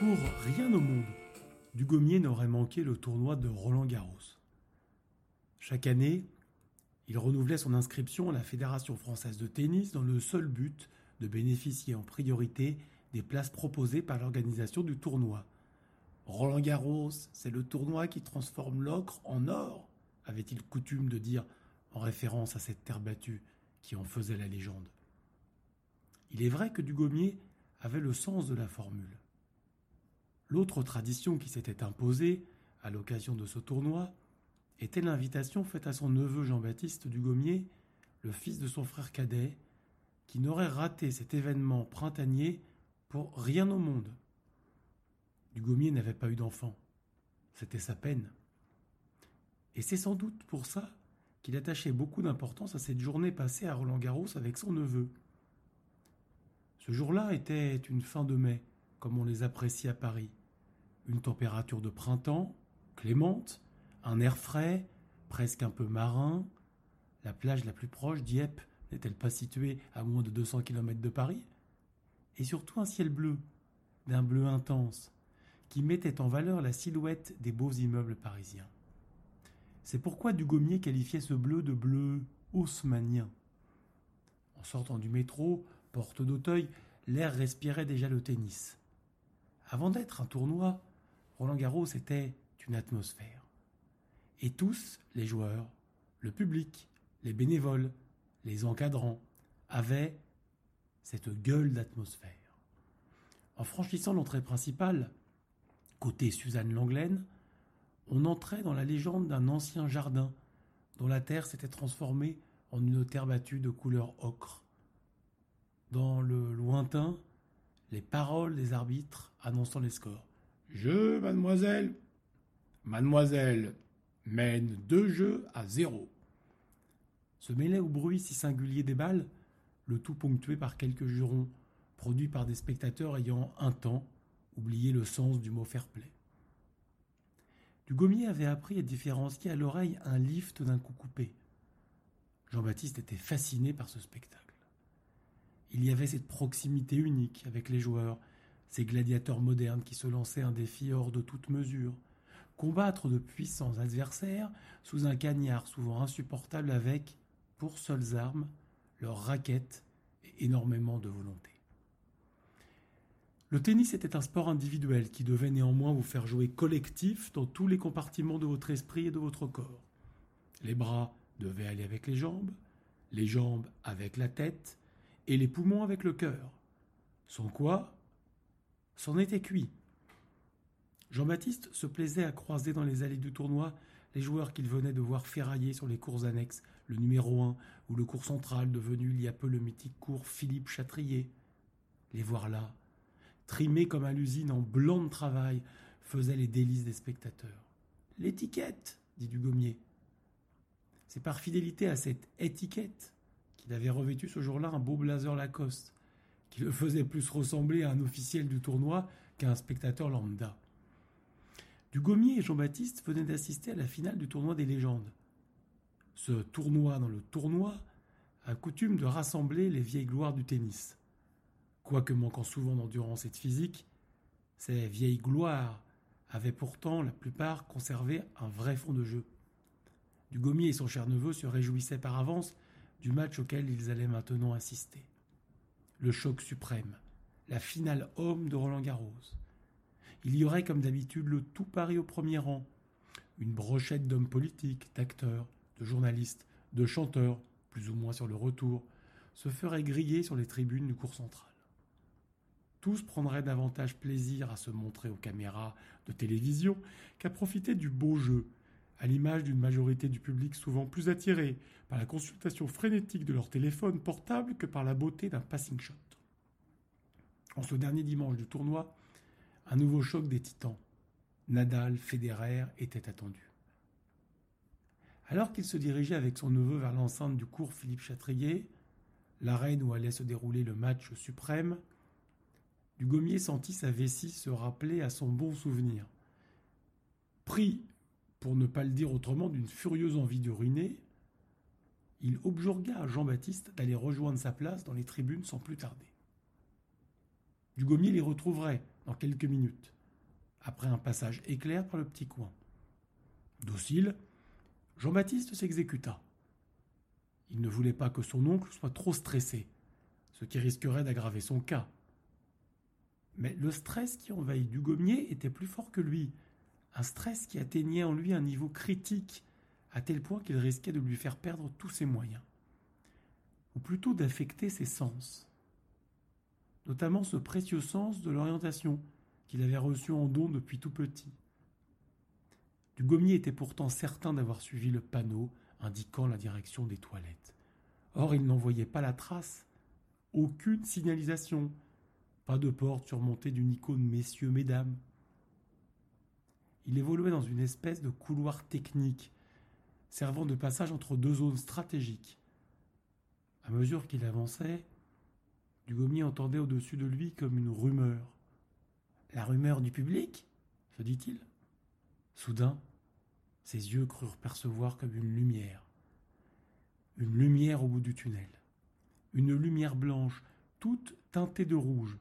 Pour rien au monde, Dugommier n'aurait manqué le tournoi de Roland Garros. Chaque année, il renouvelait son inscription à la Fédération française de tennis dans le seul but de bénéficier en priorité des places proposées par l'organisation du tournoi. Roland Garros, c'est le tournoi qui transforme l'ocre en or, avait-il coutume de dire en référence à cette terre battue qui en faisait la légende. Il est vrai que Dugommier avait le sens de la formule. L'autre tradition qui s'était imposée à l'occasion de ce tournoi était l'invitation faite à son neveu Jean-Baptiste Dugommier, le fils de son frère cadet, qui n'aurait raté cet événement printanier pour rien au monde. Dugommier n'avait pas eu d'enfant. C'était sa peine. Et c'est sans doute pour ça qu'il attachait beaucoup d'importance à cette journée passée à Roland-Garros avec son neveu. Ce jour-là était une fin de mai, comme on les apprécie à Paris une température de printemps, clémente, un air frais, presque un peu marin. La plage la plus proche, Dieppe, n'est-elle pas située à moins de 200 km de Paris? Et surtout un ciel bleu, d'un bleu intense, qui mettait en valeur la silhouette des beaux immeubles parisiens. C'est pourquoi Dugommier qualifiait ce bleu de bleu haussmanien. En sortant du métro, porte d'Auteuil, l'air respirait déjà le tennis. Avant d'être un tournoi, Roland Garros était une atmosphère. Et tous, les joueurs, le public, les bénévoles, les encadrants, avaient cette gueule d'atmosphère. En franchissant l'entrée principale, côté Suzanne Langlaine, on entrait dans la légende d'un ancien jardin dont la terre s'était transformée en une terre battue de couleur ocre. Dans le lointain, les paroles des arbitres annonçant les scores. Je, mademoiselle. Mademoiselle mène deux jeux à zéro. Se mêlait au bruit si singulier des balles, le tout ponctué par quelques jurons, produits par des spectateurs ayant un temps oublié le sens du mot fair-play. Dugommier avait appris à différencier à l'oreille un lift d'un coup coupé. Jean-Baptiste était fasciné par ce spectacle. Il y avait cette proximité unique avec les joueurs, ces gladiateurs modernes qui se lançaient un défi hors de toute mesure, combattre de puissants adversaires sous un cagnard souvent insupportable avec, pour seules armes, leurs raquettes et énormément de volonté. Le tennis était un sport individuel qui devait néanmoins vous faire jouer collectif dans tous les compartiments de votre esprit et de votre corps. Les bras devaient aller avec les jambes, les jambes avec la tête et les poumons avec le cœur. Sans quoi, c'en était cuit. Jean-Baptiste se plaisait à croiser dans les allées du tournoi les joueurs qu'il venait de voir ferrailler sur les cours annexes, le numéro 1 ou le cours central devenu il y a peu le mythique cours Philippe Chatrier. Les voir là, trimés comme à l'usine en blanc de travail, faisaient les délices des spectateurs. L'étiquette, dit Dugommier. C'est par fidélité à cette étiquette qu'il avait revêtu ce jour-là un beau blazer Lacoste, qui le faisait plus ressembler à un officiel du tournoi qu'à un spectateur lambda. Dugommier et Jean-Baptiste venaient d'assister à la finale du tournoi des légendes. Ce tournoi dans le tournoi a coutume de rassembler les vieilles gloires du tennis. Quoique manquant souvent d'endurance et de physique, ces vieilles gloires avaient pourtant la plupart conservé un vrai fond de jeu. Dugommier et son cher neveu se réjouissaient par avance du match auquel ils allaient maintenant assister le choc suprême, la finale homme de Roland Garros. Il y aurait comme d'habitude le tout Paris au premier rang, une brochette d'hommes politiques, d'acteurs, de journalistes, de chanteurs, plus ou moins sur le retour, se ferait griller sur les tribunes du cours central. Tous prendraient davantage plaisir à se montrer aux caméras de télévision qu'à profiter du beau jeu, à l'image d'une majorité du public souvent plus attirée par la consultation frénétique de leur téléphone portable que par la beauté d'un passing shot. En ce dernier dimanche du tournoi, un nouveau choc des titans. Nadal, Federer étaient attendus. Alors qu'il se dirigeait avec son neveu vers l'enceinte du cours Philippe Chatrier, l'arène où allait se dérouler le match suprême, Dugommier sentit sa vessie se rappeler à son bon souvenir. Pris, pour ne pas le dire autrement, d'une furieuse envie de ruiner, il objurga à Jean-Baptiste d'aller rejoindre sa place dans les tribunes sans plus tarder. Dugommier les retrouverait dans quelques minutes, après un passage éclair par le petit coin. Docile, Jean-Baptiste s'exécuta. Il ne voulait pas que son oncle soit trop stressé, ce qui risquerait d'aggraver son cas. Mais le stress qui envahit Dugommier était plus fort que lui, un stress qui atteignait en lui un niveau critique, à tel point qu'il risquait de lui faire perdre tous ses moyens, ou plutôt d'affecter ses sens, notamment ce précieux sens de l'orientation qu'il avait reçu en don depuis tout petit. Dugommier était pourtant certain d'avoir suivi le panneau indiquant la direction des toilettes. Or, il n'en voyait pas la trace, aucune signalisation, pas de porte surmontée d'une icône messieurs, mesdames. Il évoluait dans une espèce de couloir technique, servant de passage entre deux zones stratégiques. À mesure qu'il avançait, Dugommier entendait au-dessus de lui comme une rumeur. La rumeur du public se dit-il. Soudain, ses yeux crurent percevoir comme une lumière. Une lumière au bout du tunnel. Une lumière blanche, toute teintée de rouge.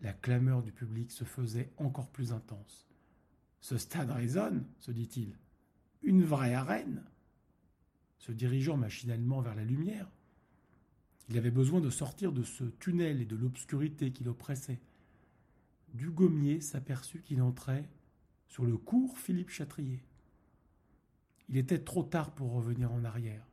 La clameur du public se faisait encore plus intense. Ce stade résonne, se dit-il. Une vraie arène. Se dirigeant machinalement vers la lumière, il avait besoin de sortir de ce tunnel et de l'obscurité qui l'oppressait. Dugommier s'aperçut qu'il entrait sur le cours Philippe Chatrier. Il était trop tard pour revenir en arrière.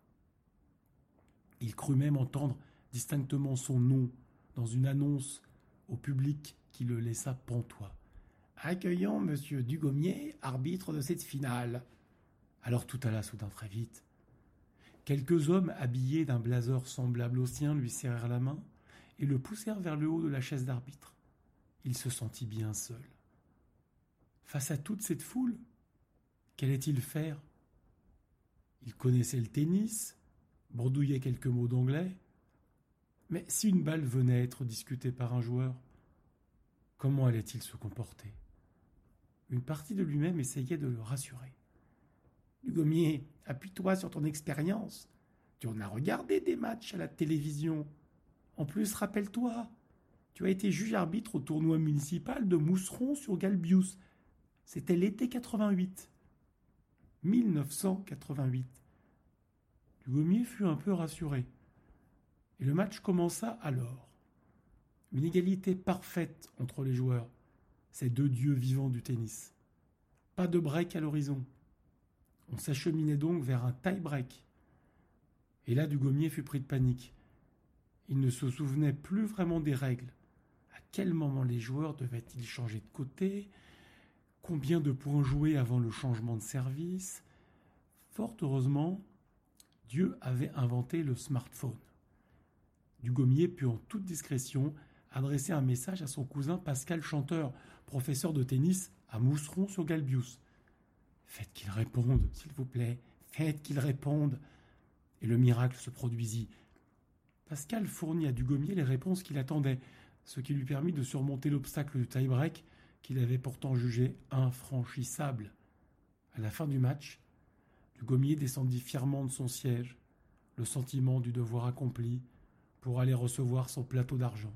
Il crut même entendre distinctement son nom dans une annonce au public qui le laissa pantois. Accueillons Monsieur Dugommier, arbitre de cette finale. Alors tout alla soudain très vite. Quelques hommes habillés d'un blazer semblable au sien lui serrèrent la main et le poussèrent vers le haut de la chaise d'arbitre. Il se sentit bien seul. Face à toute cette foule, qu'allait-il faire? Il connaissait le tennis, bredouillait quelques mots d'anglais, mais si une balle venait être discutée par un joueur, comment allait-il se comporter? Une partie de lui-même essayait de le rassurer. Gommier, appuie-toi sur ton expérience. Tu en as regardé des matchs à la télévision. En plus, rappelle-toi, tu as été juge-arbitre au tournoi municipal de Mousseron sur Galbius. C'était l'été 88. 1988. Dugommier fut un peu rassuré. Et le match commença alors. Une égalité parfaite entre les joueurs, ces deux dieux vivants du tennis. Pas de break à l'horizon. On s'acheminait donc vers un tie-break. Et là, Dugommier fut pris de panique. Il ne se souvenait plus vraiment des règles. À quel moment les joueurs devaient-ils changer de côté? Combien de points joués avant le changement de service? Fort heureusement, Dieu avait inventé le smartphone. Dugommier put en toute discrétion adresser un message à son cousin Pascal Chanteur, professeur de tennis à Mousseron sur Galbius. Faites qu'il réponde, s'il vous plaît. Faites qu'il réponde. Et le miracle se produisit. Pascal fournit à Dugommier les réponses qu'il attendait, ce qui lui permit de surmonter l'obstacle du tie-break qu'il avait pourtant jugé infranchissable. À la fin du match, Dugommier descendit fièrement de son siège, le sentiment du devoir accompli, pour aller recevoir son plateau d'argent,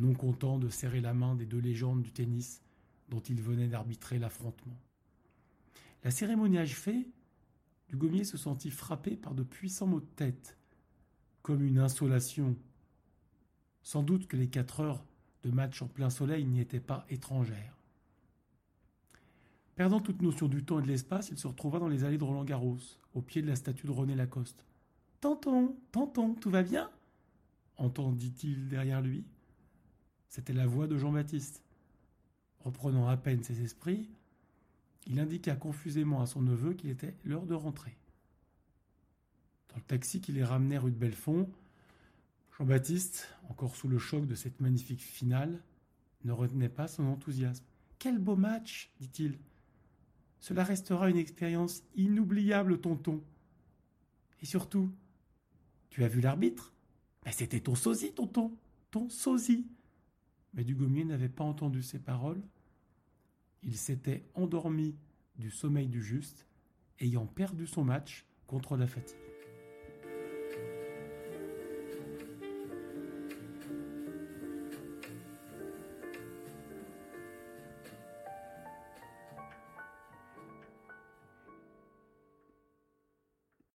non content de serrer la main des deux légendes du tennis dont il venait d'arbitrer l'affrontement. La cérémonie achevée, Dugommier se sentit frappé par de puissants maux de tête, comme une insolation. Sans doute que les quatre heures de match en plein soleil n'y étaient pas étrangères. Perdant toute notion du temps et de l'espace, il se retrouva dans les allées de Roland Garros, au pied de la statue de René Lacoste. Tonton, tonton, tout va bien? entendit-il derrière lui. C'était la voix de Jean-Baptiste. Reprenant à peine ses esprits, il indiqua confusément à son neveu qu'il était l'heure de rentrer. Dans le taxi qui les ramenait rue de Belfond, Jean-Baptiste, encore sous le choc de cette magnifique finale, ne retenait pas son enthousiasme. Quel beau match, dit-il. Cela restera une expérience inoubliable, tonton. Et surtout, tu as vu l'arbitre? Mais C'était ton sosie, tonton, ton sosie. Mais Dugommier n'avait pas entendu ces paroles il s'était endormi du sommeil du juste, ayant perdu son match contre la fatigue.